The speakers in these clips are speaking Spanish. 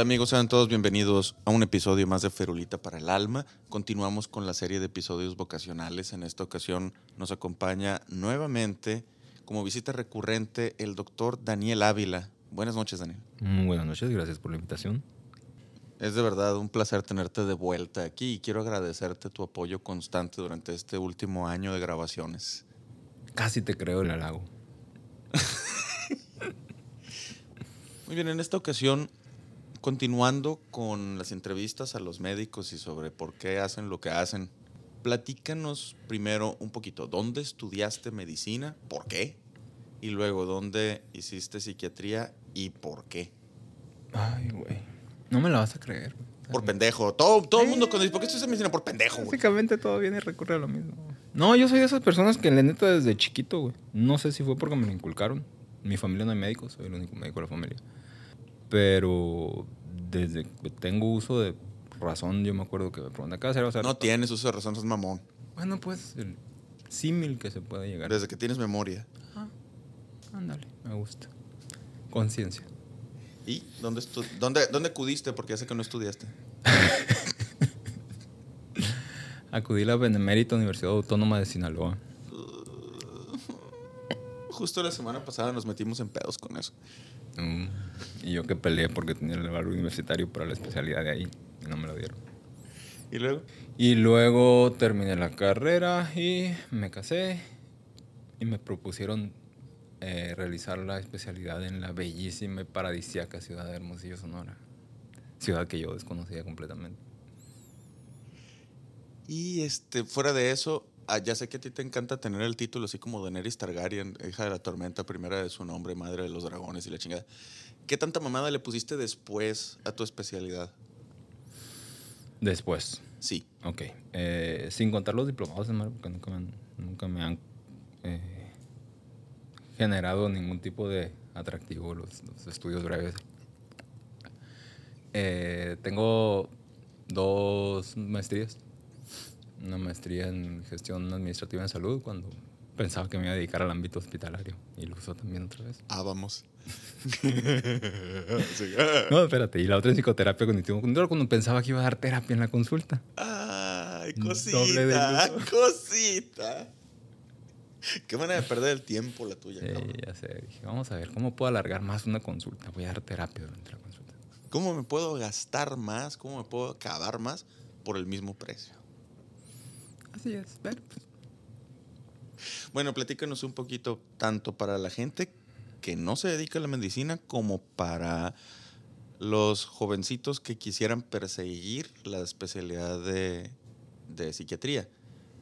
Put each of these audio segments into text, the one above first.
Tal amigos? Sean todos bienvenidos a un episodio más de Ferulita para el Alma. Continuamos con la serie de episodios vocacionales. En esta ocasión nos acompaña nuevamente como visita recurrente el doctor Daniel Ávila. Buenas noches, Daniel. Muy buenas noches, gracias por la invitación. Es de verdad un placer tenerte de vuelta aquí y quiero agradecerte tu apoyo constante durante este último año de grabaciones. Casi te creo el halago. Muy bien, en esta ocasión continuando con las entrevistas a los médicos y sobre por qué hacen lo que hacen, platícanos primero un poquito, ¿dónde estudiaste medicina? ¿Por qué? Y luego, ¿dónde hiciste psiquiatría y por qué? Ay, güey. No me la vas a creer. Por pendejo. Todo, todo el mundo cuando dice, ¿por qué estudiaste medicina? Por pendejo, güey. Básicamente todo viene y recurre a lo mismo. No, yo soy de esas personas que la neta desde chiquito, güey. No sé si fue porque me lo inculcaron. Mi familia no hay médicos, soy el único médico de la familia. Pero desde que tengo uso de razón, yo me acuerdo que me preguntan, ¿qué hacer? O sea, No tienes uso de razón, sos mamón. Bueno, pues el símil que se puede llegar. Desde que tienes memoria. Ah, ándale, me gusta. Conciencia. ¿Y dónde, dónde, dónde acudiste? Porque ya sé que no estudiaste. Acudí a la Benemérita Universidad Autónoma de Sinaloa. Justo la semana pasada nos metimos en pedos con eso. Mm, Y yo que peleé porque tenía el valor universitario para la especialidad de ahí y no me lo dieron. ¿Y luego? Y luego terminé la carrera y me casé y me propusieron eh, realizar la especialidad en la bellísima y paradisíaca ciudad de Hermosillo, Sonora. Ciudad que yo desconocía completamente. Y este, fuera de eso, ya sé que a ti te encanta tener el título así como Daenerys Targaryen, hija de la tormenta, primera de su nombre, madre de los dragones y la chingada. ¿Qué tanta mamada le pusiste después a tu especialidad? Después, Sí. ok. eh, sin contar los diplomados, porque nunca me han, nunca me han eh, generado ningún tipo de atractivo los, los estudios breves. Eh, tengo dos maestrías. Una maestría en gestión administrativa en salud cuando pensaba que me iba a dedicar al ámbito hospitalario. Y lo usó también otra vez. Ah, vamos. No, espérate. Y la otra en psicoterapia cognitivo-conductual cuando pensaba que iba a dar terapia en la consulta. Ay, cosita, cosita. Qué manera de perder el tiempo la tuya, Sí, cabrón. ya sé. Dije, vamos a ver, ¿cómo puedo alargar más una consulta? Voy a dar terapia durante la consulta. ¿Cómo me puedo gastar más? ¿Cómo me puedo acabar más por el mismo precio? Así es. Ver, pues, Bueno, platícanos un poquito tanto para la gente que no se dedica a la medicina como para los jovencitos que quisieran perseguir la especialidad de, de psiquiatría.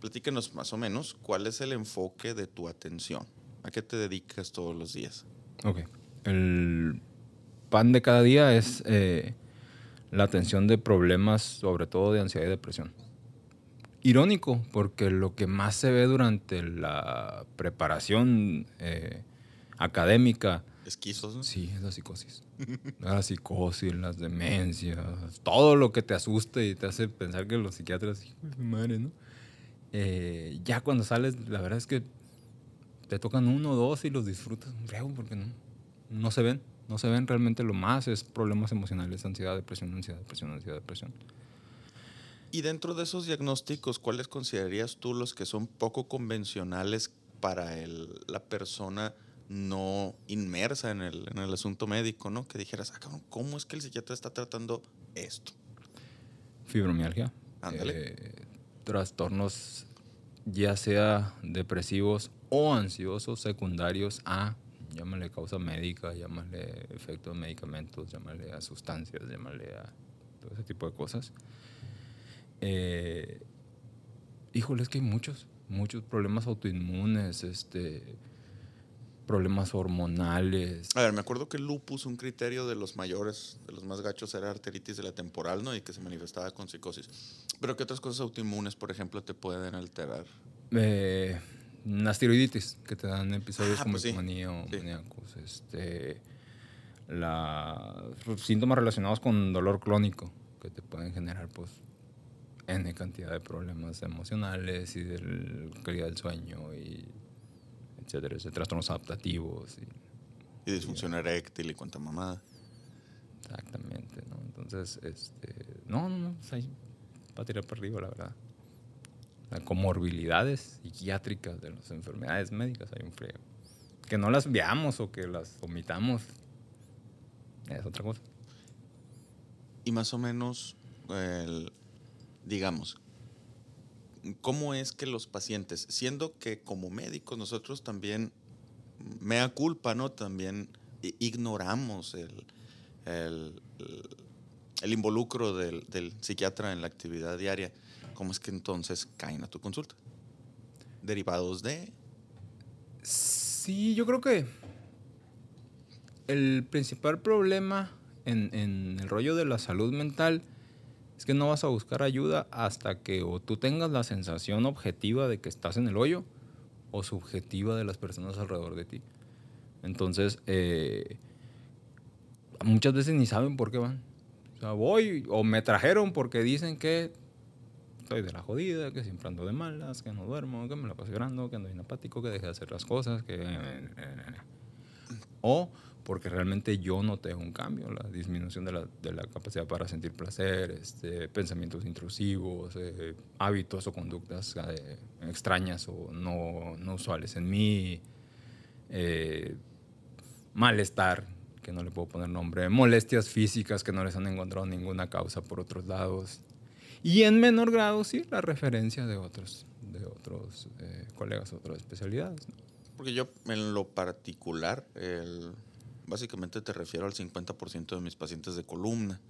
Platícanos más o menos cuál es el enfoque de tu atención. ¿A qué te dedicas todos los días? Ok. El pan de cada día es eh, la atención de problemas, sobre todo de ansiedad y depresión. Irónico, porque lo que más se ve durante la preparación eh, académica Esquizos, ¿no? Sí, es la psicosis. La psicosis, las demencias, todo lo que te asusta y te hace pensar que los psiquiatras, madre, ¿no? Eh, ya cuando sales, la verdad es que te tocan uno o dos y los disfrutas un porque no, no se ven. No se ven realmente lo más, es problemas emocionales, ansiedad, depresión, ansiedad, depresión, ansiedad, depresión. Y dentro de esos diagnósticos, ¿cuáles considerarías tú los que son poco convencionales para el- la persona no inmersa en el, en el asunto médico, ¿no? Que dijeras, ah, cabrón, ¿cómo es que el psiquiatra está tratando esto? Fibromialgia. Ándale. eh, trastornos ya sea depresivos o ansiosos secundarios a, llámale causa médica, llámale efecto de medicamentos, llámale a sustancias, llámale a todo ese tipo de cosas. Eh, híjole, es que hay muchos. muchos problemas autoinmunes, este, problemas hormonales. A ver, me acuerdo que el lupus, un criterio de los mayores, de los más gachos, era arteritis de la temporal, ¿no? Y que se manifestaba con psicosis. Pero ¿qué otras cosas autoinmunes, por ejemplo, te pueden alterar? Eh, las tiroiditis, que te dan episodios Ah, como pues sí. Sí. maníacos. Este, la, síntomas relacionados con dolor crónico, que te pueden generar, pues, N cantidad de problemas emocionales y de calidad del sueño y etcétera, etcétera, trastornos adaptativos. Y, Y disfunción eréctil y cuánta mamada. exactamente, ¿no? Entonces, este, no, no, no, pues ahí, para tirar para arriba, la verdad. Las comorbilidades psiquiátricas de las enfermedades médicas hay un friego. Que no las veamos o que las omitamos es otra cosa. Y más o menos, el- digamos, ¿cómo es que los pacientes, siendo que como médicos nosotros también, mea culpa, ¿no? También ignoramos el- el involucro del, del psiquiatra en la actividad diaria, ¿cómo es que entonces caen a tu consulta? Derivados de... Sí, yo creo que el principal problema en, en el rollo de la salud mental es que no vas a buscar ayuda hasta que o tú tengas la sensación objetiva de que estás en el hoyo o subjetiva de las personas alrededor de ti. Entonces, eh, muchas veces ni saben por qué van. O sea, voy o me trajeron porque dicen que estoy de la jodida, que siempre ando de malas, que no duermo, que me la paso llorando, que ando inapático, que dejé de hacer las cosas, que... O porque realmente yo noté un cambio, la disminución de la, capacidad para sentir placer, este, pensamientos intrusivos, eh, hábitos o conductas eh, extrañas o no, no usuales en mí, eh, malestar, que no le puedo poner nombre, molestias físicas que no les han encontrado ninguna causa por otros lados. Y en menor grado, sí, la referencia de otros, de otros colegas, otras especialidades. Porque yo en lo particular, básicamente te refiero al 50% de mis pacientes de columna.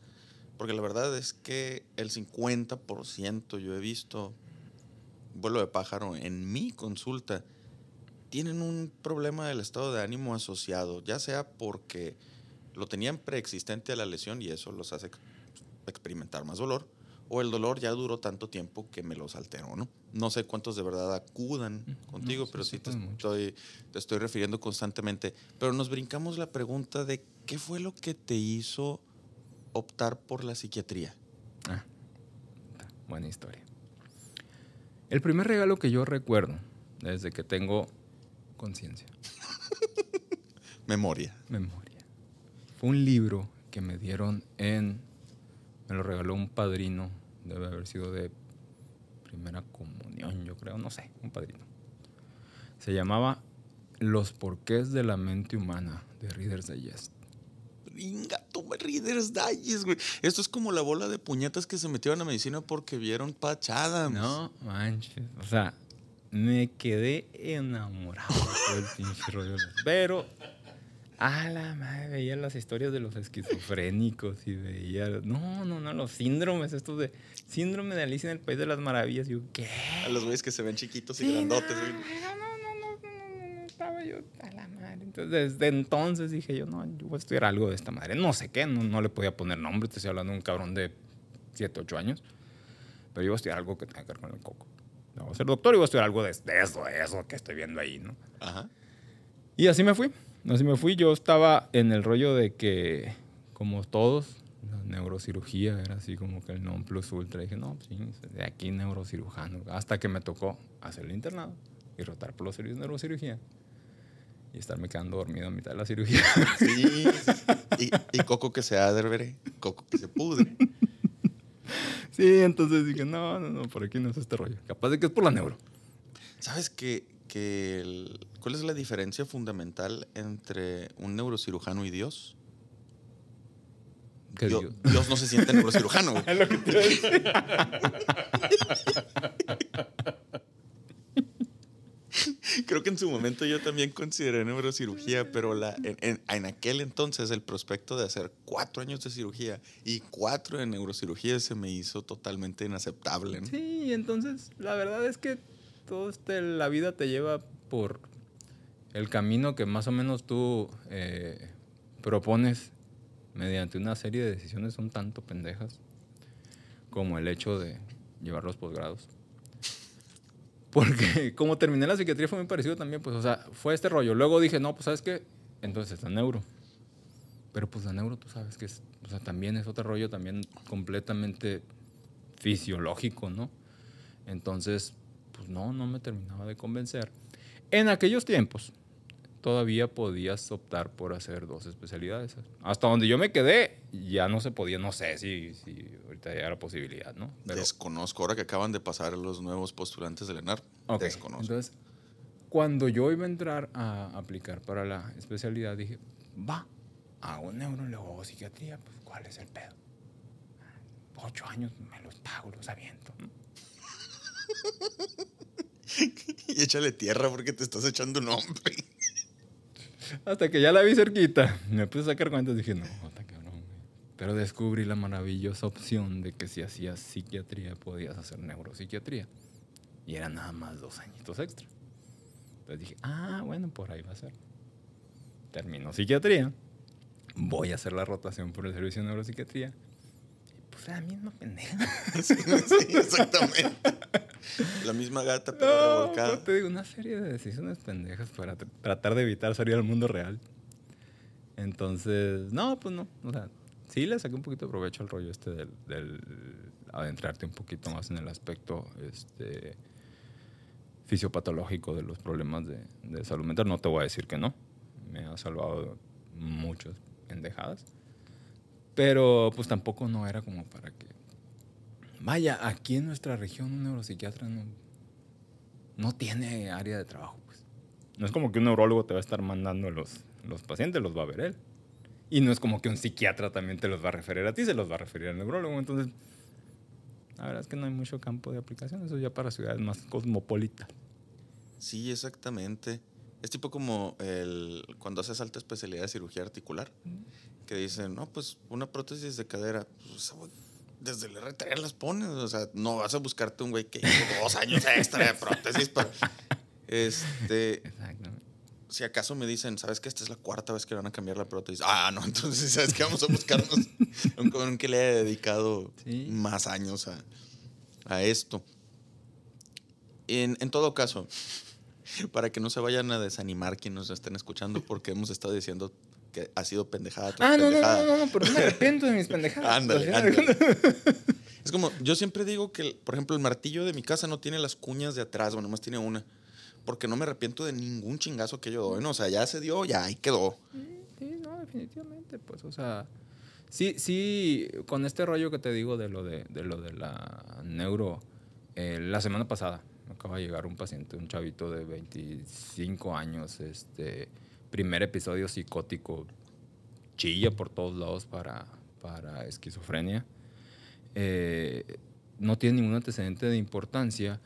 Porque la verdad es que el 50% yo he visto, vuelo de pájaro, en mi consulta, tienen un problema del estado de ánimo asociado, ya sea porque lo tenían preexistente a la lesión y eso los hace experimentar más dolor, o el dolor ya duró tanto tiempo que me los alteró, ¿no? No sé cuántos de verdad acudan contigo, sí, pero sí sí te estoy, te estoy refiriendo constantemente. Pero nos brincamos la pregunta de qué fue lo que te hizo optar por la psiquiatría. Ah, buena historia. El primer regalo que yo recuerdo, desde que tengo conciencia, Memoria. memoria, fue un libro que me dieron en. Me lo regaló un padrino, debe haber sido de primera comunión, yo creo, no sé, un padrino. Se llamaba Los porqués de la mente humana, de Reader's Digest. Ringa, toma Reader's Digest, güey. Esto es como la bola de puñetas que se metieron a medicina porque vieron Patch Adams. No manches. O sea, me quedé enamorado todo el pinche rollo. Pero, a la madre, veía las historias de los esquizofrénicos y veía. No, no, no, los síndromes, estos de. Síndrome de Alicia en el País de las Maravillas. Yo, ¿qué? A los güeyes que se ven chiquitos y Sí, grandotes, no, no, no, no, no, no, no, no, estaba yo a la madre. Entonces, desde entonces dije yo, no, yo voy a estudiar algo de esta madre. No sé qué, no, no le podía poner nombre, te estoy hablando de un cabrón de 7, 8 años. Pero yo voy a estudiar algo que tenga que ver con el coco. Voy a ser doctor y voy a estudiar algo de, de eso, de eso que estoy viendo ahí, ¿no? Ajá. Y así me fui. Así me fui. Yo estaba en el rollo de que, como todos, la neurocirugía era así como que el non plus ultra. dije, no, pues sí, de aquí neurocirujano. Hasta que me tocó hacer el internado y rotar por los servicios de neurocirugía. Y estarme quedando dormido a mitad de la cirugía. Sí. y, y coco que se adherve, coco que se pudre. sí, entonces dije, no, no, no, por aquí no es este rollo. Capaz de que es por la neuro. ¿Sabes que, que el- cuál es la diferencia fundamental entre un neurocirujano y Dios? ¿Qué Dio- digo? Dios no se siente neurocirujano, güey. Es lo que te iba a decir. Creo que en su momento yo también consideré neurocirugía, pero la, en, en- en aquel entonces el prospecto de hacer cuatro años de cirugía y cuatro de neurocirugía se me hizo totalmente inaceptable. ¿no? Sí, entonces la verdad es que todo este, la vida te lleva por el camino que más o menos tú eh, propones mediante una serie de decisiones son tanto pendejas como el hecho de llevar los posgrados. Porque como terminé la psiquiatría fue muy parecido también, pues, o sea, fue este rollo. Luego dije, no, pues, ¿sabes qué? Entonces, la neuro. Pero pues la neuro, tú sabes que es, o sea, también es otro rollo, también completamente fisiológico, ¿no? Entonces, pues no, no me terminaba de convencer. En aquellos tiempos, todavía podías optar por hacer dos especialidades. Hasta donde yo me quedé, ya no se podía, no sé si, si ahorita ya era posibilidad, ¿no? Pero, Desconozco. Ahora que acaban de pasar los nuevos postulantes del ENAR, Ok, desconozco. Entonces, cuando yo iba a entrar a aplicar para la especialidad, dije, va, hago neuro, luego hago psiquiatría, pues ¿cuál es el pedo? Ocho años me los pago, los aviento. ¿no? y échale tierra porque te estás echando un hombre. Hasta que ya la vi cerquita, me puse a sacar cuentas y dije, no, está cabrón. güey". Pero descubrí la maravillosa opción de que si hacías psiquiatría podías hacer neuropsiquiatría. Y eran nada más dos añitos extra. Entonces dije, ah, bueno, por ahí va a ser. Termino psiquiatría, voy a hacer la rotación por el servicio de neuropsiquiatría. Pues la misma pendeja. sí, sí, exactamente. La misma gata, pero No, revolcada. no, te digo, una serie de decisiones pendejas para tr- tratar de evitar salir al mundo real. Entonces, no, pues no. O sea, sí le saqué un poquito de provecho al rollo este del, del adentrarte un poquito más en el aspecto este, fisiopatológico de los problemas de, de salud mental. No te voy a decir que no. Me ha salvado muchas pendejadas. Pero pues tampoco no era como para que... Vaya, aquí en nuestra región un neuropsiquiatra no, no tiene área de trabajo. Pues. No es como que un neurólogo te va a estar mandando los, los pacientes, los va a ver él. Y no es como que un psiquiatra también te los va a referir a ti, se los va a referir al neurólogo. Entonces, la verdad es que no hay mucho campo de aplicación. Eso ya para ciudades más cosmopolitas. Sí, exactamente. Es tipo como el, cuando haces alta especialidad de cirugía articular, que dicen, no, pues una prótesis de cadera, pues, desde el R3 las pones, o sea, no vas a buscarte un güey que lleva dos años extra de prótesis para... Este, Exactamente. si acaso me dicen, ¿sabes que esta es la cuarta vez que van a cambiar la prótesis? Ah, no, entonces, ¿sabes que Vamos a buscarnos un cabrón que le haya dedicado Sí. más años a, a esto. En, en todo caso, para que no se vayan a desanimar quienes nos estén escuchando, porque hemos estado diciendo que ha sido pendejada. Ah, no, no, pendejada. no, no, no, pero no me arrepiento de mis pendejadas. Ándale, de ándale. Es como, yo siempre digo que, por ejemplo, el martillo de mi casa no tiene las cuñas de atrás, bueno, nomás tiene una. Porque no me arrepiento de ningún chingazo que yo doy, ¿no? O sea, ya se dio, ya ahí quedó. Sí, no, definitivamente, pues, o sea, sí, sí, con este rollo que te digo de lo de, de lo de la neuro, eh, la semana pasada acaba de llegar un paciente, un chavito de 25 años, este, primer episodio psicótico, chilla por todos lados para, para esquizofrenia. Eh, no tiene ningún antecedente de importancia,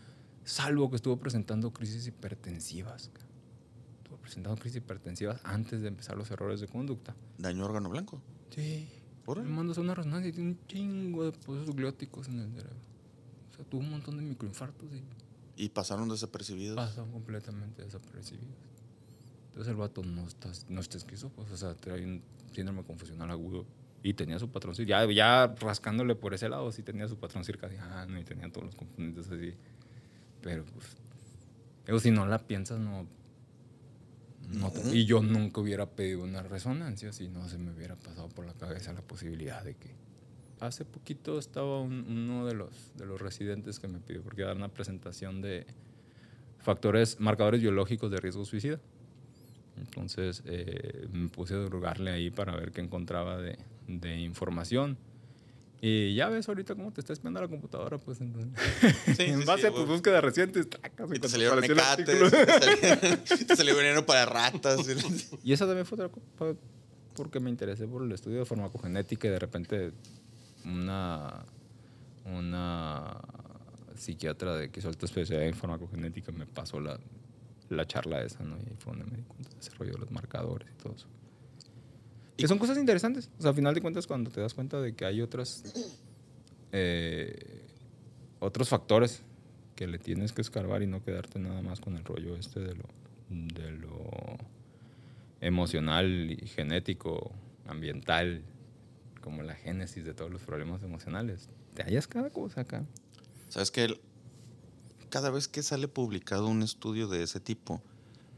salvo que estuvo presentando crisis hipertensivas. Estuvo presentando crisis hipertensivas antes de empezar los errores de conducta. Daño órgano blanco. Sí. Órale. Me mandas una resonancia y tiene un chingo de pozos glióticos en el cerebro. O sea, tuvo un montón de microinfartos y Y pasaron desapercibidos. pasan completamente desapercibidos. Entonces el vato no está, no está esquizo, pues, o sea, trae un síndrome confusional agudo. Y tenía su patrón ya, ya rascándole por ese lado, sí tenía su patrón circadiano y tenía todos los componentes así. Pero, pues, digo, si no la piensas, no, no te- No. y yo nunca hubiera pedido una resonancia si no se me hubiera pasado por la cabeza la posibilidad de que. Hace poquito estaba un- uno de los, de los residentes que me pidió, porque dar una presentación de factores, marcadores biológicos de riesgo suicida. Entonces eh, me puse a drogarle ahí para ver qué encontraba de, de información. Y ya ves ahorita cómo te está espiando la computadora, pues entonces. Sí, en sí, base sí, a tus búsquedas recientes, tracas, Y te salieron mecates, artículo. te salió, te salió veneno para ratas. Y esa también fue otra cosa porque me interesé por el estudio de farmacogenética y de repente una, una psiquiatra de que hizo alta especialidad en farmacogenética me pasó la, la charla esa, ¿no? Y ahí fue donde me di cuenta de ese rollo de los marcadores y todo eso. Que son cosas interesantes. O sea, al final de cuentas, cuando te das cuenta de que hay otras, eh, otros factores que le tienes que escarbar y no quedarte nada más con el rollo este de lo, de lo emocional y genético, ambiental, como la génesis de todos los problemas emocionales. Te hallas cada cosa acá. Sabes que cada vez que sale publicado un estudio de ese tipo,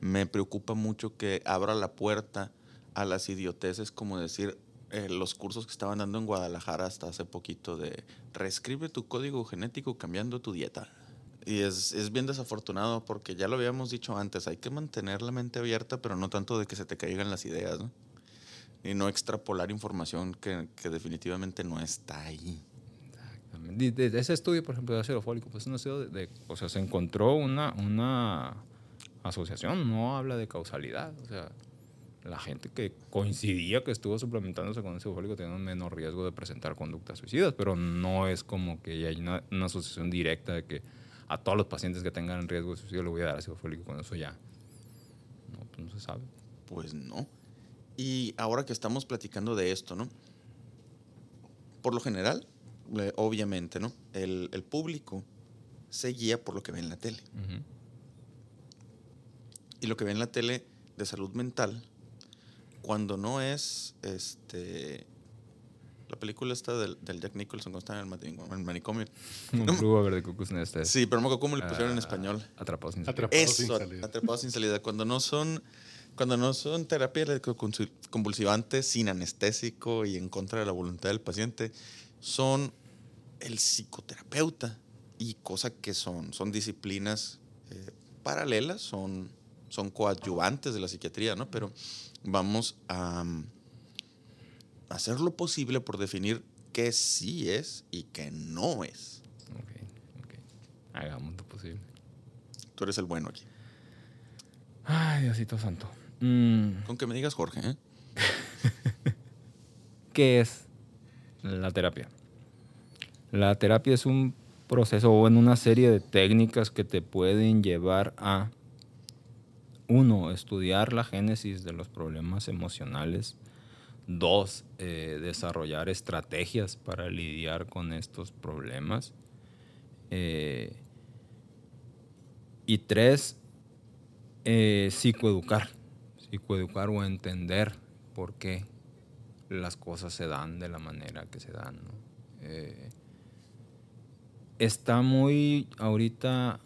me preocupa mucho que abra la puerta a las idioteces como decir eh, los cursos que estaban dando en Guadalajara hasta hace poquito de reescribe tu código genético cambiando tu dieta. Y es, es, bien desafortunado porque ya lo habíamos dicho antes, hay que mantener la mente abierta, pero no tanto de que se te caigan las ideas. Y no extrapolar información que, que definitivamente no está ahí. De, ese estudio, por ejemplo, de ácido fólico, pues no de, de, o sea, se encontró una, una asociación, no habla de causalidad, o sea, la gente que coincidía que estuvo suplementándose con ácido fólico tenía un menor riesgo de presentar conductas suicidas, pero no es como que hay una, una asociación directa de que a todos los pacientes que tengan riesgo de suicidio le voy a dar ácido fólico, con eso ya. No, pues no se sabe. Pues no. Y ahora que estamos platicando de esto, ¿no? Por lo general, eh, obviamente, ¿no? El, el, público se guía por lo que ve en la tele. Uh -huh. Y lo que ve en la tele de salud mental, cuando no es este la película esta del, del, Jack Nicholson cuando está en el, el manicomio. Un no, club de cucus este. Sí, pero no me acuerdo cómo le pusieron uh, en español. Atrapados sin salida. Atrapados sin salida. Atrapados sin salida. Cuando no son cuando no son terapia convulsivante sin anestésico y en contra de la voluntad del paciente, son el psicoterapeuta y cosas que son, son disciplinas eh, paralelas, son, son coadyuvantes de la psiquiatría, ¿no? Pero vamos a um, hacer lo posible por definir qué sí es y qué no es. Ok, ok. Hagamos lo posible. Tú eres el bueno aquí. Ay, Diosito Santo. Mm. Con que me digas Jorge, ¿eh? ¿Qué es la terapia? La terapia es un proceso o en una serie de técnicas que te pueden llevar a, uno, estudiar la génesis de los problemas emocionales. Dos, eh, desarrollar estrategias para lidiar con estos problemas. Eh, y tres, eh, psicoeducar psicoeducar o entender por qué las cosas se dan de la manera que se dan. Eh, está muy ahorita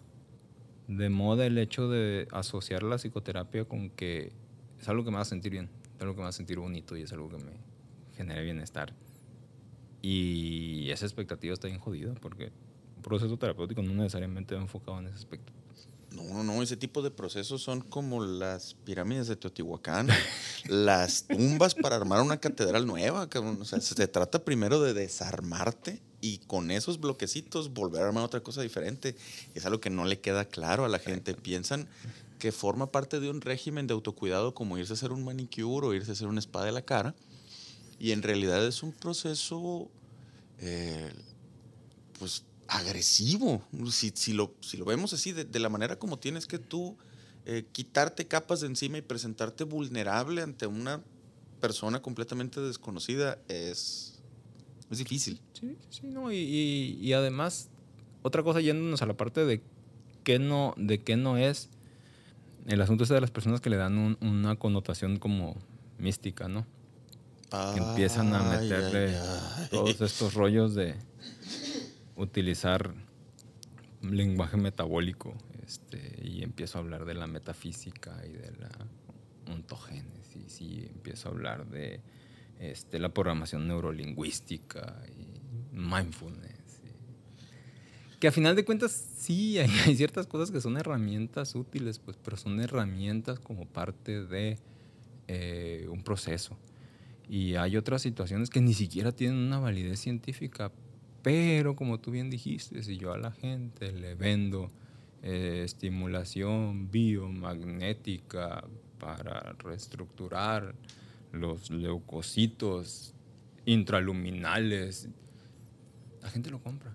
de moda el hecho de asociar la psicoterapia con que es algo que me va a sentir bien, es algo que me va a sentir bonito y es algo que me genera bienestar. Y esa expectativa está bien jodida porque un proceso terapéutico no necesariamente va enfocado en ese aspecto. No, no, no, ese tipo de procesos son como las pirámides de Teotihuacán, las tumbas para armar una catedral nueva. O sea, se trata primero de desarmarte y con esos bloquecitos volver a armar otra cosa diferente. Es algo que no le queda claro a la gente. Piensan que forma parte de un régimen de autocuidado como irse a hacer un manicure o irse a hacer una espada de la cara. Y en realidad es un proceso, eh, pues agresivo. Si, si, lo, si lo vemos así, de, de, la manera como tienes que tú eh, quitarte capas de encima y presentarte vulnerable ante una persona completamente desconocida, es, es difícil. Sí, sí, no. Y, y, y, además, otra cosa yéndonos a la parte de qué no, de qué no es, el asunto es de las personas que le dan un, una connotación como mística, ¿no? Que empiezan a meterle ay, ay. todos estos rollos de utilizar lenguaje metabólico este, y empiezo a hablar de la metafísica y de la ontogénesis y empiezo a hablar de este, la programación neurolingüística y mindfulness. Y, que a final de cuentas sí, hay, hay, ciertas cosas que son herramientas útiles, pues, pero son herramientas como parte de eh, un proceso. Y hay otras situaciones que ni siquiera tienen una validez científica, pero como tú bien dijiste, si yo a la gente le vendo eh, estimulación biomagnética para reestructurar los leucocitos intraluminales, la gente lo compra.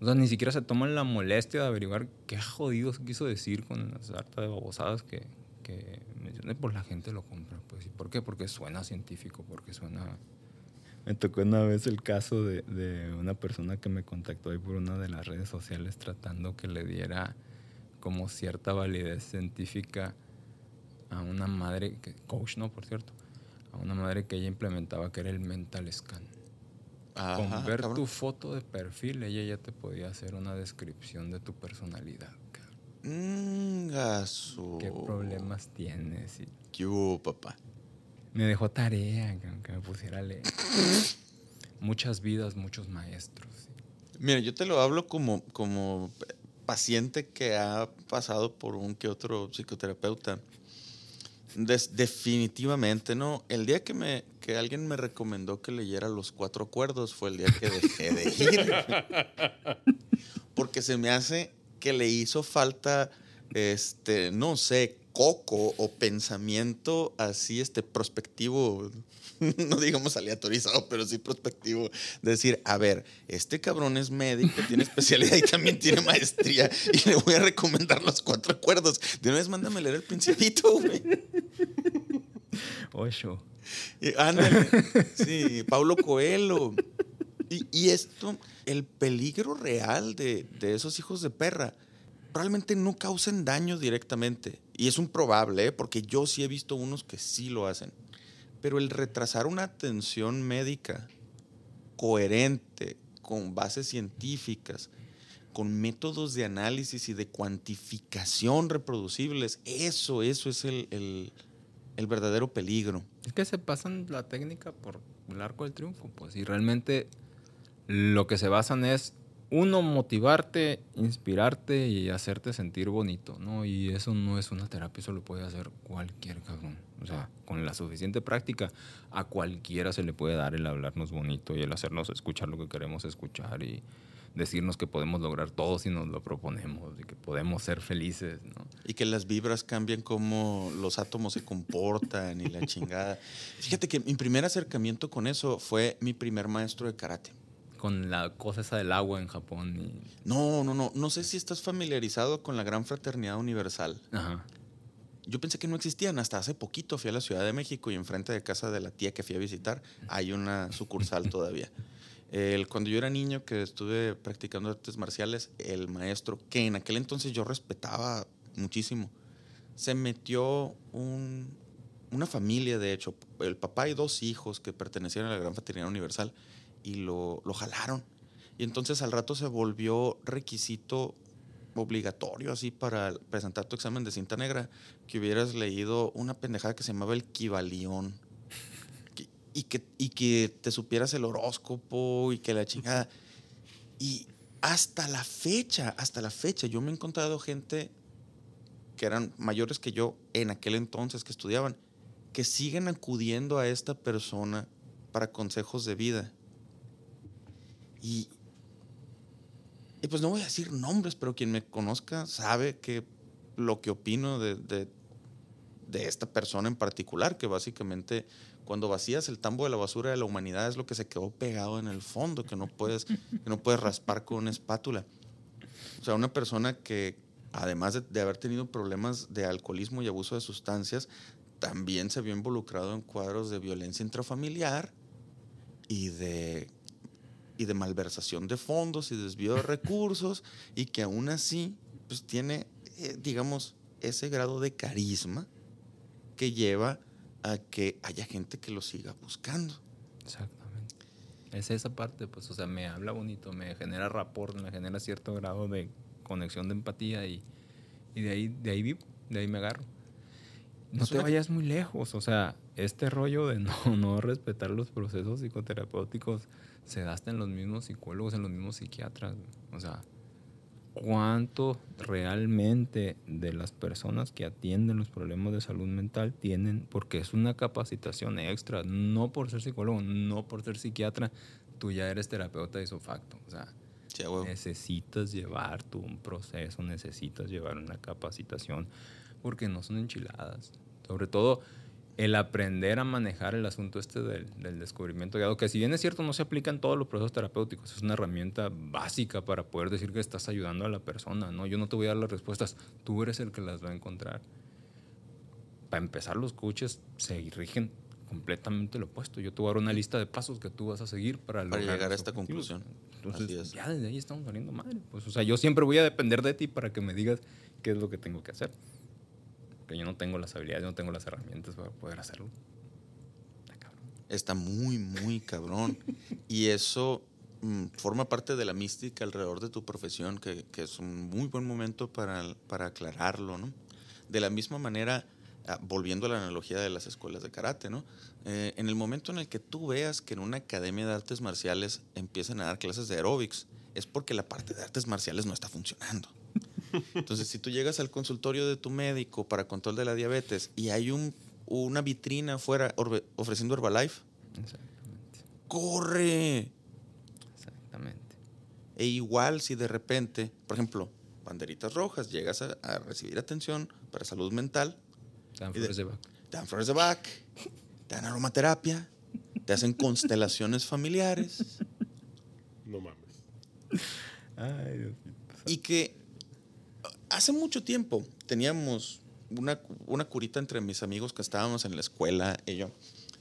O sea, ni siquiera se toman la molestia de averiguar qué jodidos quiso decir con las hartas de babosadas que, que mencioné, pues la gente lo compra. Pues, ¿Y por qué? Porque suena científico, porque suena Me tocó una vez el caso de, de una persona que me contactó ahí por una de las redes sociales tratando que le diera como cierta validez científica a una madre, que, coach no, por cierto, a una madre que ella implementaba que era el mental scan. Ajá, Con ver cabrón. tu foto de perfil, ella ya te podía hacer una descripción de tu personalidad. Mm. ¿Qué problemas tienes? ¿Qué hubo, papá? me dejó tarea que me pusiera a leer. Muchas vidas, muchos maestros. Mira, yo te lo hablo como, como paciente que ha pasado por un que otro psicoterapeuta. Des- definitivamente, ¿no? El día que, me, que alguien me recomendó que leyera Los Cuatro Acuerdos fue el día que dejé de ir. Porque se me hace que le hizo falta, este, no sé, coco o pensamiento así, este, prospectivo, no digamos aleatorizado, pero sí prospectivo. De decir, a ver, este cabrón es médico, tiene especialidad y también tiene maestría y le voy a recomendar los cuatro acuerdos. De una vez mándame leer el principito, güey. Ocho. Y Ándale. Sí, Paulo Coelho. Y, y esto, el peligro real de, de esos hijos de perra, probablemente no causen daño directamente. Y es un probable, ¿eh? porque yo sí he visto unos que sí lo hacen. Pero el retrasar una atención médica coherente, con bases científicas, con métodos de análisis y de cuantificación reproducibles, eso, eso es el, el- el verdadero peligro. Es que se pasan la técnica por el arco del triunfo, pues, y realmente lo que se basan es, uno, motivarte, inspirarte y hacerte sentir bonito, ¿no? Y eso no es una terapia, eso lo puede hacer cualquier cabrón. O sea, con la suficiente práctica, a cualquiera se le puede dar el hablarnos bonito y el hacernos escuchar lo que queremos escuchar y decirnos que podemos lograr todo si nos lo proponemos y que podemos ser felices, ¿no? Y que las vibras cambian como los átomos se comportan y la chingada. Fíjate que mi primer acercamiento con eso fue mi primer maestro de karate. Con la cosa esa del agua en Japón y... No, no, no. No sé si estás familiarizado con la Gran Fraternidad Universal. Ajá. Yo pensé que no existían hasta hace poquito. Fui a la Ciudad de México y enfrente de casa de la tía que fui a visitar hay una sucursal todavía. El- cuando yo era niño que estuve practicando artes marciales, el maestro, que en aquel entonces yo respetaba muchísimo, se metió un- una familia, de hecho, el papá y dos hijos que pertenecían a la Gran Fraternidad Universal y lo, lo jalaron. Y entonces al rato se volvió requisito obligatorio así para presentar tu examen de cinta negra que hubieras leído una pendejada que se llamaba el Kibalión. Y que, y que te supieras el horóscopo y que la chingada. Y hasta la fecha, hasta la fecha, yo me he encontrado gente que eran mayores que yo en aquel entonces que estudiaban, que siguen acudiendo a esta persona para consejos de vida. Y, y pues no voy a decir nombres, pero quien me conozca sabe que lo que opino de, de- de esta persona en particular, que básicamente cuando vacías el tambo de la basura de la humanidad es lo que se quedó pegado en el fondo, que no puedes, que no puedes raspar con una espátula. O sea, una persona que además de, de haber tenido problemas de alcoholismo y abuso de sustancias, también se vio involucrado en cuadros de violencia intrafamiliar y de y de malversación de fondos y desvío de recursos y que aún así pues tiene eh, digamos ese grado de carisma que lleva a que haya gente que lo siga buscando. Exactamente. Es esa parte, pues, o sea, me habla bonito, me genera rapport, me genera cierto grado de conexión de empatía y, y de ahí, de ahí vivo, de ahí me agarro. No te vayas muy lejos, o sea, este rollo de no, no respetar los procesos psicoterapéuticos se da hasta en los mismos psicólogos, en los mismos psiquiatras. O sea, ¿cuánto realmente de las personas que atienden los problemas de salud mental tienen? Porque es una capacitación extra, no por ser psicólogo, no por ser psiquiatra, tú ya eres terapeuta de facto. O sea, Sí, necesitas llevar tú un proceso, necesitas llevar una capacitación, porque no son enchiladas. Sobre todo el aprender a manejar el asunto este del, del descubrimiento guiado, que si bien es cierto no se aplica en todos los procesos terapéuticos, es una herramienta básica para poder decir que estás ayudando a la persona, ¿no? Yo no te voy a dar las respuestas, tú eres el que las va a encontrar. Para empezar, los coaches se rigen completamente lo opuesto. Yo te voy a dar una lista de pasos que tú vas a seguir para, llegar a esta objetivos. conclusión. Entonces, ya desde ahí estamos saliendo madre. Pues, o sea, yo siempre voy a depender de ti para que me digas qué es lo que tengo que hacer. Que yo no tengo las habilidades, yo no tengo las herramientas para poder hacerlo. Está. Está muy, muy cabrón. y eso mm, forma parte de la mística alrededor de tu profesión, que, que es un muy buen momento para, para aclararlo, ¿no? De la misma manera, ah, volviendo a la analogía de las escuelas de karate, ¿no? Eh, en el momento en el que tú veas que en una academia de artes marciales empiezan a dar clases de aeróbics, es porque la parte de artes marciales no está funcionando. Entonces, si tú llegas al consultorio de tu médico para control de la diabetes y hay un, una vitrina afuera ofreciendo Herbalife, Exactamente. corre. Exactamente. E igual si de repente, por ejemplo, banderitas rojas, llegas a, a recibir atención para salud mental, Dan de- flores de te dan flores de Bach, te dan aromaterapia, te hacen constelaciones familiares No mames. Ay, Dios. y que hace mucho tiempo teníamos una, una curita entre mis amigos que estábamos en la escuela y yo,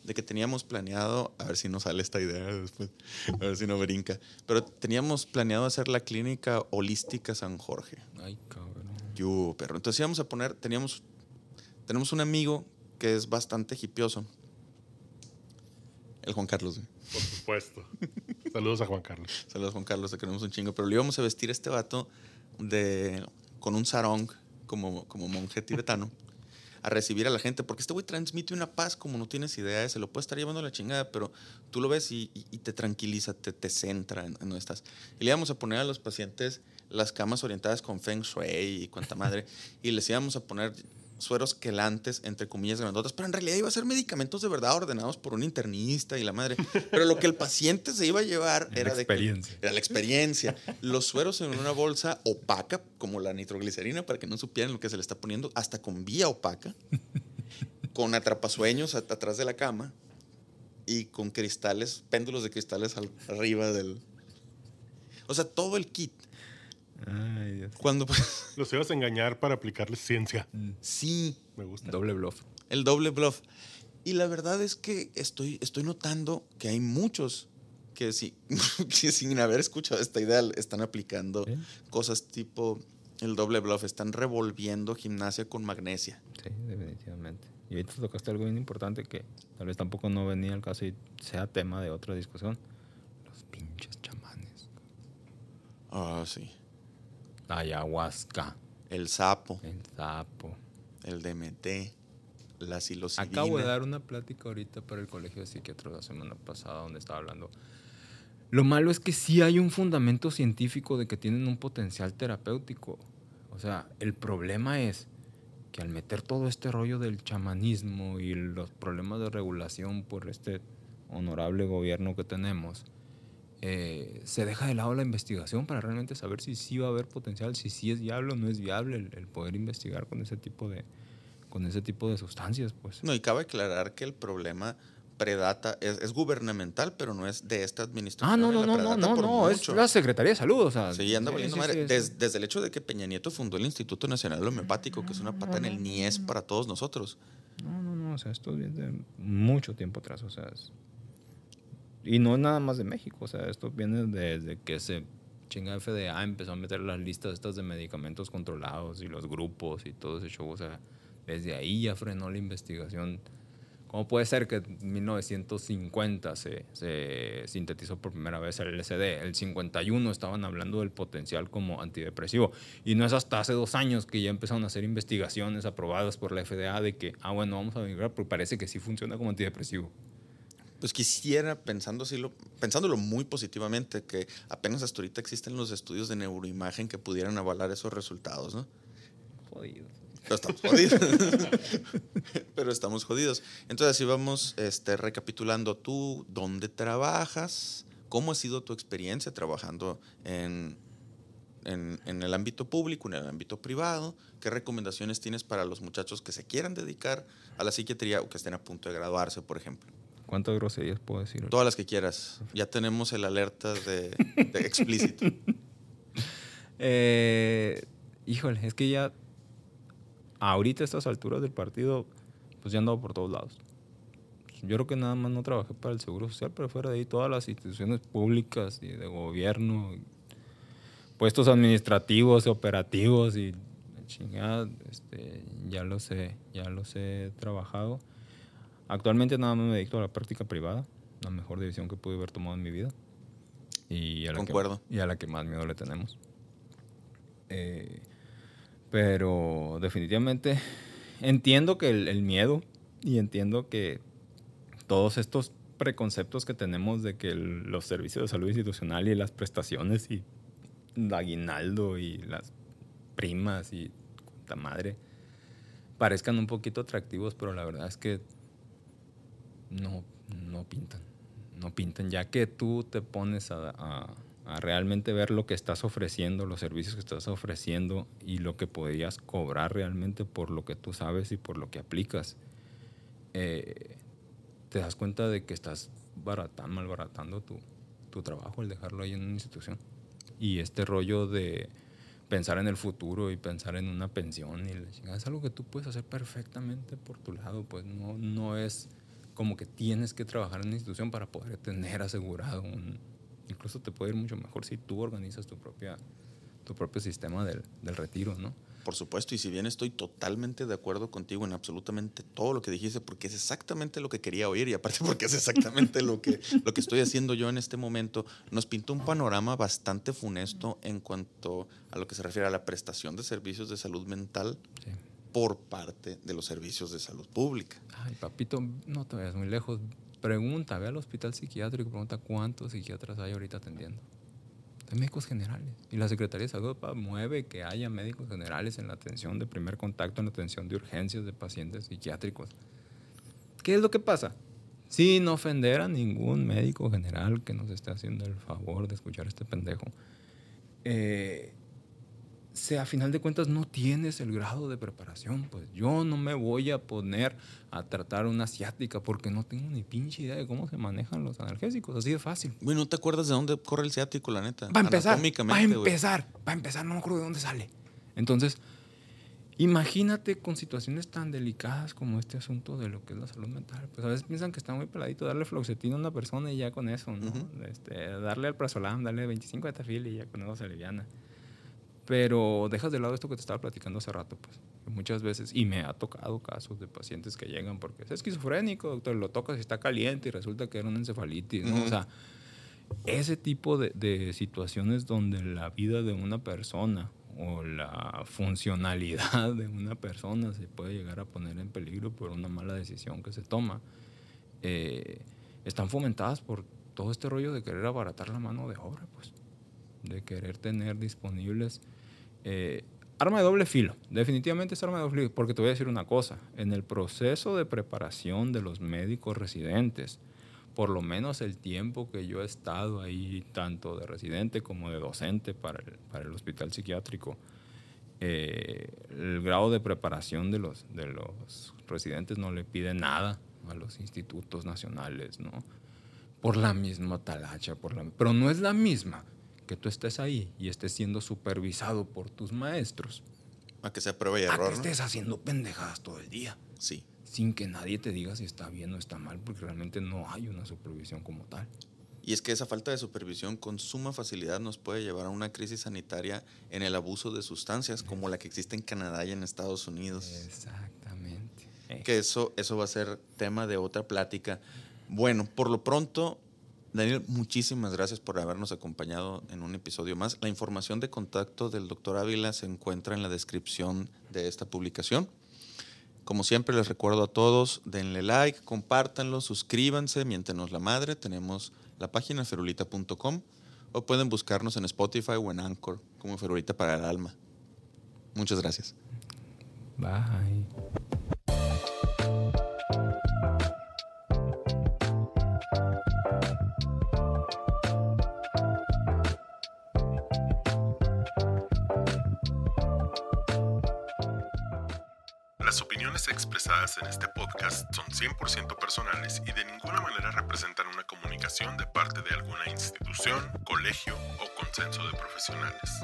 de que teníamos planeado, a ver si nos sale esta idea después, a ver si no brinca, pero teníamos planeado hacer la clínica holística San Jorge. Ay, cabrón. Yo, perro. Entonces íbamos a poner, teníamos, tenemos un amigo que es bastante hipioso. El Juan Carlos. Por supuesto. Saludos a Juan Carlos. Saludos Juan Carlos, te queremos un chingo. Pero le íbamos a vestir a este vato de, con un sarong como, como monje tibetano a recibir a la gente. Porque este güey transmite una paz como no tienes idea. Se lo puede estar llevando a la chingada, pero tú lo ves y, te tranquiliza, te, te centra en, en donde estás. Y le íbamos a poner a los pacientes las camas orientadas con Feng Shui y cuanta madre. y les íbamos a poner sueros quelantes, entre comillas grandotas, pero en realidad iba a ser medicamentos de verdad ordenados por un internista y la madre. Pero lo que el paciente se iba a llevar Era era, la de que- experiencia. era la experiencia. Los sueros en una bolsa opaca, como la nitroglicerina, para que no supieran lo que se le está poniendo, hasta con vía opaca, con atrapasueños at- atrás de la cama y con cristales, péndulos de cristales al- arriba del. O sea, todo el kit. Ay, Dios. Cuando pues, Los ibas a engañar para aplicarles ciencia. sí, Me gusta. Doble bluff. el doble bluff. Y la verdad es que estoy, estoy notando que hay muchos que, sí, que sin haber escuchado esta idea están aplicando Sí. cosas tipo el doble bluff, están revolviendo gimnasia con magnesia. Sí, definitivamente. Y ahorita tocaste algo bien importante que tal vez tampoco no venía al caso y sea tema de otra discusión. Los pinches chamanes. Ah, sí. La ayahuasca, El sapo, el sapo. el DMT, la psilocibina. Acabo de dar una plática ahorita para el colegio de psiquiatras la semana pasada donde estaba hablando. Lo malo es que sí hay un fundamento científico de que tienen un potencial terapéutico. O sea, el problema es que al meter todo este rollo del chamanismo y los problemas de regulación por este honorable gobierno que tenemos, eh, se deja de lado la investigación para realmente saber si sí va a haber potencial, si sí es viable o no es viable el, el poder investigar con ese tipo de, con ese tipo de sustancias, pues. No, y cabe aclarar que el problema predata, es, es gubernamental, pero no es de esta administración. Ah, no, no, no, no, no, no, es la Secretaría de Salud, o sea. Sí, anda sí, valiendo sí, madre. sí, sí. Des- desde el hecho de que Peña Nieto fundó el Instituto Nacional Homeopático, que es una pata en el NIES para todos nosotros. No, no, no, o sea, esto viene de mucho tiempo atrás, o sea, es- y no es nada más de México, o sea, esto viene desde que se chinga FDA empezó a meter las listas estas de medicamentos controlados y los grupos y todo ese show, o sea, desde ahí ya frenó la investigación. ¿Cómo puede ser que en 1950 se, se sintetizó por primera vez el LSD? El 51 estaban hablando del potencial como antidepresivo. Y no es hasta hace dos años que ya empezaron a hacer investigaciones aprobadas por la FDA de que, ah, bueno, vamos a migrar porque parece que sí funciona como antidepresivo. Pues quisiera, pensando así lo- pensándolo muy positivamente, que apenas hasta ahorita existen los estudios de neuroimagen que pudieran avalar esos resultados, ¿no? Jodido. Pero estamos jodidos. Pero estamos jodidos. Entonces, así vamos este, recapitulando tú, dónde trabajas, cómo ha sido tu experiencia trabajando en, en, en el ámbito público, en el ámbito privado, qué recomendaciones tienes para los muchachos que se quieran dedicar a la psiquiatría o que estén a punto de graduarse, por ejemplo. ¿Cuántas groserías puedo decir? Todas las que quieras. Ya tenemos el alerta de, de explícito. Eh, híjole, es que ya ahorita a estas alturas del partido, pues ya andado por todos lados. yo creo que nada más no trabajé para el Seguro Social, pero fuera de ahí todas las instituciones públicas y de gobierno, y puestos administrativos, operativos y chingada, este, ya los he, ya los he trabajado. Actualmente nada más me dedico a la práctica privada, la mejor decisión que pude haber tomado en mi vida. Y a la, Concuerdo. Que, y a la que más miedo le tenemos. Eh, pero definitivamente entiendo que el, el miedo y entiendo que todos estos preconceptos que tenemos de que el- los servicios de salud institucional y las prestaciones y el aguinaldo y las primas y cuanta madre parezcan un poquito atractivos, pero la verdad es que no, no pintan. No pintan, ya que tú te pones a, realmente ver lo que estás ofreciendo, los servicios que estás ofreciendo y lo que podrías cobrar realmente por lo que tú sabes y por lo que aplicas. eh, te das cuenta de que estás barata- malbaratando tu, tu trabajo al dejarlo ahí en una institución. Y este rollo de pensar en el futuro y pensar en una pensión y es algo que tú puedes hacer perfectamente por tu lado, pues no, no es como que tienes que trabajar en una institución para poder tener asegurado un... Incluso te puede ir mucho mejor si tú organizas tu, propia, tu propio sistema del, del retiro, ¿no? Por supuesto, y si bien estoy totalmente de acuerdo contigo en absolutamente todo lo que dijiste, porque es exactamente lo que quería oír y aparte porque es exactamente lo que, lo que estoy haciendo yo en este momento, nos pinta un panorama bastante funesto en cuanto a lo que se refiere a la prestación de servicios de salud mental Sí. Por parte de los servicios de salud pública. Ay, papito, no te vayas muy lejos. Pregunta, ve al hospital psiquiátrico y pregunta cuántos psiquiatras hay ahorita atendiendo. Hay médicos generales. Y la Secretaría de Salud mueve que haya médicos generales en la atención de primer contacto, en la atención de urgencias de pacientes psiquiátricos. ¿Qué es lo que pasa? Sin ofender a ningún médico general que nos esté haciendo el favor de escuchar este pendejo. Eh, se, a final de cuentas no tienes el grado de preparación. Pues yo no me voy a poner a tratar una asiática porque no tengo ni pinche idea de cómo se manejan los analgésicos. Así de fácil. Güey, ¿no te acuerdas de dónde corre el ciático, la neta? Va a empezar. Va a empezar. Va a empezar. No me acuerdo de dónde sale. Entonces, imagínate con situaciones tan delicadas como este asunto de lo que es la salud mental. Pues a veces piensan que está muy peladito darle fluoxetina a una persona y ya con eso, ¿no? Este, darle al prazolam, darle 25 de tafil y ya con eso se aliviana. Pero dejas de lado esto que te estaba platicando hace rato, pues. Muchas veces, y me ha tocado casos de pacientes que llegan porque es esquizofrénico, doctor, lo tocas y está caliente y resulta que era una encefalitis, ¿no? O sea, ese tipo de, de situaciones donde la vida de una persona o la funcionalidad de una persona se puede llegar a poner en peligro por una mala decisión que se toma, eh, están fomentadas por todo este rollo de querer abaratar la mano de obra, pues, de querer tener disponibles eh, arma de doble filo. Definitivamente es arma de doble filo, porque te voy a decir una cosa, en el proceso de preparación de los médicos residentes, por lo menos el tiempo que yo he estado ahí, tanto de residente como de docente para el, hospital psiquiátrico, eh, el grado de preparación de los, de los residentes no le pide nada a los institutos nacionales, ¿no? Por la misma talacha, por la, pero no es la misma que tú estés ahí y estés siendo supervisado por tus maestros, A que sea prueba y a que error, ¿no? estés haciendo pendejadas todo el día Sí. sin que nadie te diga si está bien o está mal, porque realmente no hay una supervisión como tal. Y es que esa falta de supervisión con suma facilidad nos puede llevar a una crisis sanitaria en el abuso de sustancias como la que existe en Canadá y en Estados Unidos. Exactamente. Que eso, eso va a ser tema de otra plática. Bueno, por lo pronto, Daniel, muchísimas gracias por habernos acompañado en un episodio más. La información de contacto del doctor Ávila se encuentra en la descripción de esta publicación. Como siempre, les recuerdo a todos, denle like, compártanlo, suscríbanse, miéntenos la madre. Tenemos la página ferulita.com o pueden buscarnos en Spotify o en Anchor como Ferulita para el Alma. Muchas gracias. Bye. En este podcast son 100% personales y de ninguna manera representan una comunicación de parte de alguna institución, colegio o consenso de profesionales.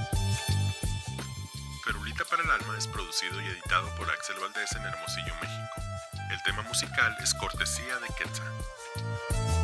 Para el Alma es producido y editado por Axel Valdés en Hermosillo, México. El tema musical es cortesía de Quetzal.